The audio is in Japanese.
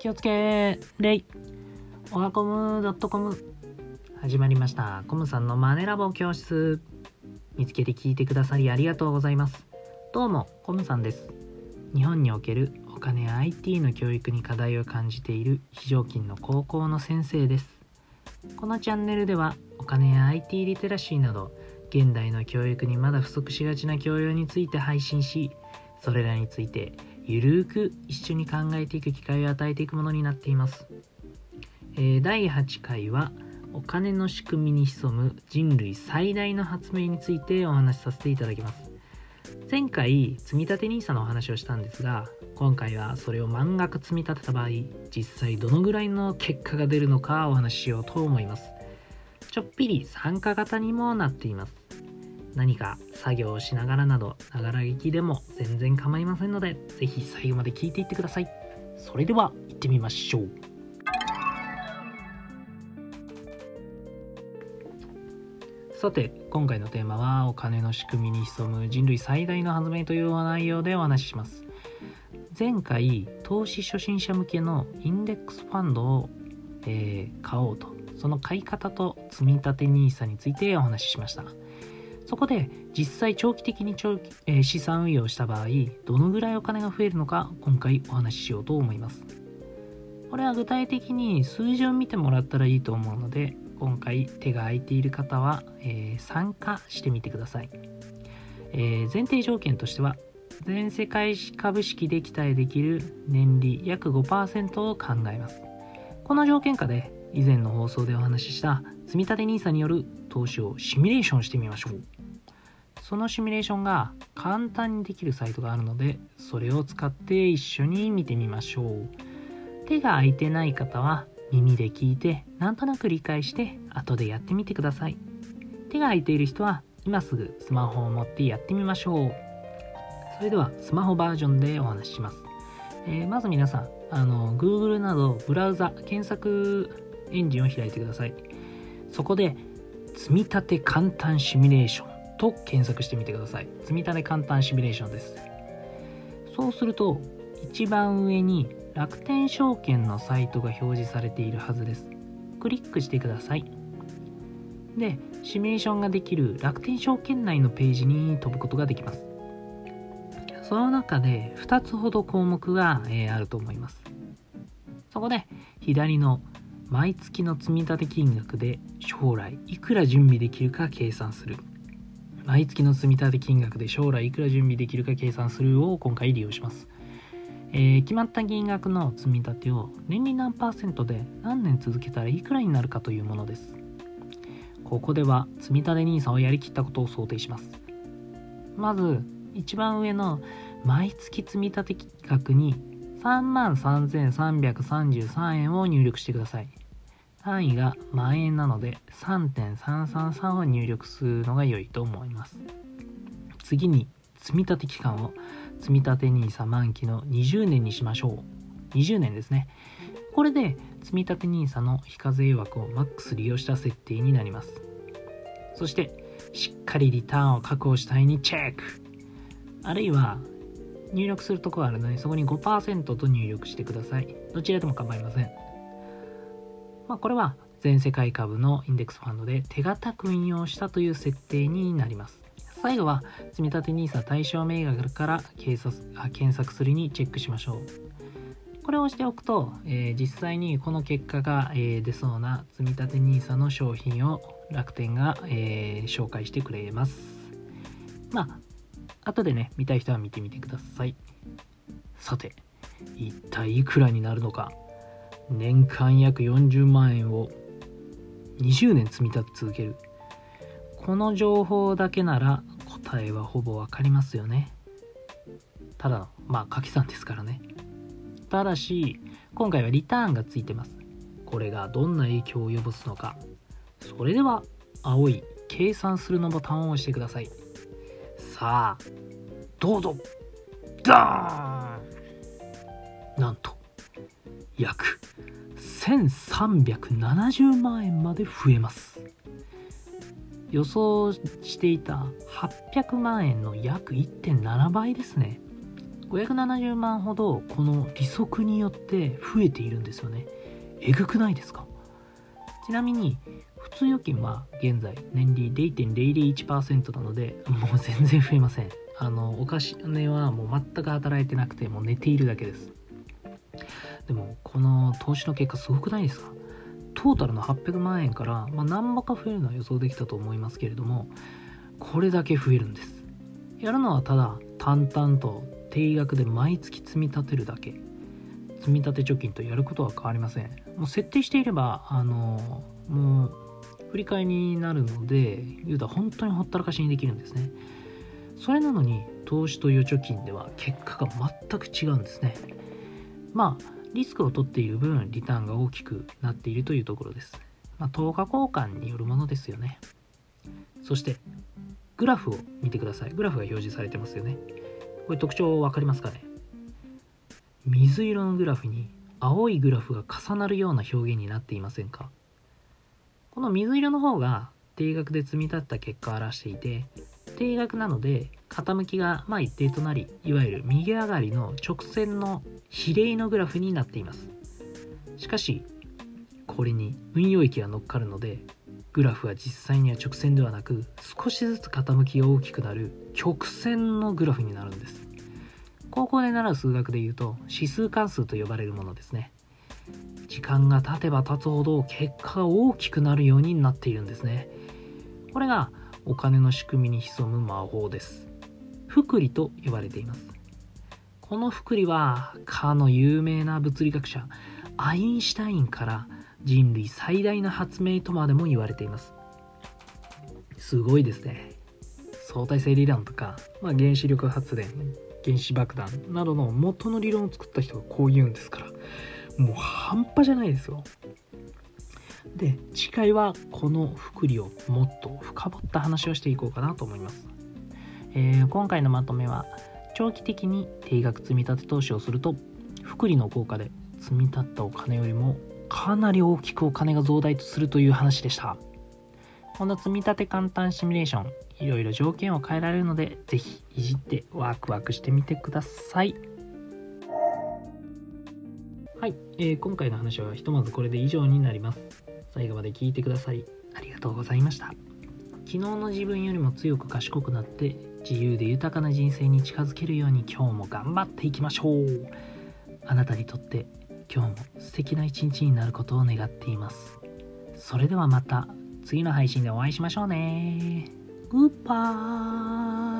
気をつけレイオハコム .com 始まりました。コムさんのマネラボ教室。見つけて聞いてくださりありがとうございます。どうもコムさんです。日本におけるお金や IT の教育に課題を感じている非常勤の高校の先生です。このチャンネルではお金や IT リテラシーなど現代の教育にまだ不足しがちな教養について配信しそれらについてゆるーく一緒に考えていく機会を与えていくものになっています、えー、第8回はお金の仕組みに潜む人類最大の発明についてお話しさせていただきます。前回積立 NISA のお話をしたんですが今回はそれを満額積み立てた場合実際どのぐらいの結果が出るのかお話ししようと思います。ちょっぴり参加型にもなっています。何か作業をしながらなどながら聞きでも全然構いませんので是非最後まで聞いていってください。それでは行ってみましょう。さて今回のテーマはお金の仕組みに潜む人類最大の発明という内容でお話しします。前回投資初心者向けのインデックスファンドを、えー、買おうとその買い方と積み立て NISA についてお話ししました。そこで実際長期的に長期、えー、資産運用した場合どのぐらいお金が増えるのか今回お話ししようと思います。これは具体的に数字を見てもらったらいいと思うので今回手が空いている方は、えー、参加してみてください、えー、前提条件としては全世界株式で期待できる年利約5%を考えます。この条件下で以前の放送でお話しした積立 NISA による投資をシミュレーションしてみましょう。そのシミュレーションが簡単にできるサイトがあるのでそれを使って一緒に見てみましょう。手が空いてない方は耳で聞いてなんとなく理解して後でやってみてください。手が空いている人は今すぐスマホを持ってやってみましょう。それではスマホバージョンでお話しします、えー、まず皆さんあの Google などブラウザ検索エンジンを開いてください。そこで積み立て簡単シミュレーション。と検索してみてください積み立て簡単シミュレーションですそうすると一番上に楽天証券のサイトが表示されているはずです。クリックしてください。で、シミュレーションができる楽天証券内のページに飛ぶことができます。その中で2つほど項目が、えー、あると思います。そこで左の毎月の積立金額で将来いくら準備できるか計算する。毎月の積立金額で将来いくら準備できるか計算するを今回利用します。えー、決まった金額の積み立てを年利何パーセントで何年続けたらいくらになるかというものです。ここでは積み立て NISA をやりきったことを想定します。まず、一番上の毎月積み立て額に33,333円を入力してください。単位が万円なので3.333を入力するのが良いと思います。次に積立期間を積立 NISA 満期の20年にしましょう。20年ですね。これで積立 NISA の非課税枠をマックス利用した設定になります。そして、しっかりリターンを確保したいにチェック。あるいは、入力するところあるので、そこに5%と入力してください。どちらでも構いません。まあ、これは全世界株のインデックスファンドで手堅く運用したという設定になります。最後は積立 NISA 対象銘柄から検索するにチェックしましょう。これを押しておくと、えー、実際にこの結果が、えー、出そうな積立 NISA の商品を楽天が、えー、紹介してくれます。まあ、後でね、見たい人は見てみてください。さて、一体いくらになるのか。年間約40万円を20年積み立て続ける。この情報だけなら答えはほぼ分かりますよね。ただ、まあ掛け算ですからね。ただし、今回はリターンがついてます。これがどんな影響を及ぼすのか。それでは、青い計算するのボタンを押してください。さあ、どうぞダーンなんと、約1370万円まで増えます。予想していた800万円の約1.7倍ですね。570万ほどこの利息によって増えているんですよねえぐくないですか？ちなみに普通預金は現在年利0.001%なのでもう全然増えませんあのお金はもう全く働いてなくてもう寝ているだけですでもこの投資の結果すごくないですか？トータルの800万円から、まあ、何ぼか増えるのは予想できたと思いますけれどもこれだけ増えるんです。やるのはただ淡々と定額で毎月積み立てるだけ。積み立て貯金とやることは変わりません。もう設定していればあのもう振り替えになるので言うたら本当にほったらかしにできるんですね。それなのに投資と預貯金では結果が全く違うんですね。まあリスクを取っている分リターンが大きくなっているというところです、まあ、等価交換によるものですよね。そしてグラフを見てください。グラフが表示されてますよね。これ特徴分かりますかね？水色のグラフに青いグラフが重なるような表現になっていませんか？この水色の方が定額で積み立った結果を表していて定額なので傾きがま一定となりいわゆる右上がりの直線の比例のグラフになっています。しかしこれに運用益が乗っかるのでグラフは実際には直線ではなく少しずつ傾きが大きくなる曲線のグラフになるんです。高校で習う数学で言うと指数関数と呼ばれるものですね。時間が経てば経つほど結果が大きくなるようになっているんですね。これがお金の仕組みに潜む魔法です。複利と呼ばれています。この複利はかの有名な物理学者アインシュタインから人類最大の発明とまでも言われています。すごいですね。相対性理論とか、まあ、原子力発電原子爆弾などの元の理論を作った人がこう言うんですからもう半端じゃないですよ。で次回はこの福利をもっと深掘った話をしていこうかなと思います、えー、今回のまとめは長期的に定額積立投資をすると福利の効果で積み立ったお金よりもかなり大きくお金が増大するという話でした。この積み立て簡単シミュレーションいろいろ条件を変えられるので是非いじってワクワクしてみてください。はい、えー、今回の話はひとまずこれで以上になります。最後まで聞いてくださりありがとうございました。昨日の自分よりも強く賢くなって自由で豊かな人生に近づけるように今日も頑張っていきましょう。あなたにとって今日も素敵な一日になることを願っています。それではまた次の配信でお会いしましょうね。グッバイ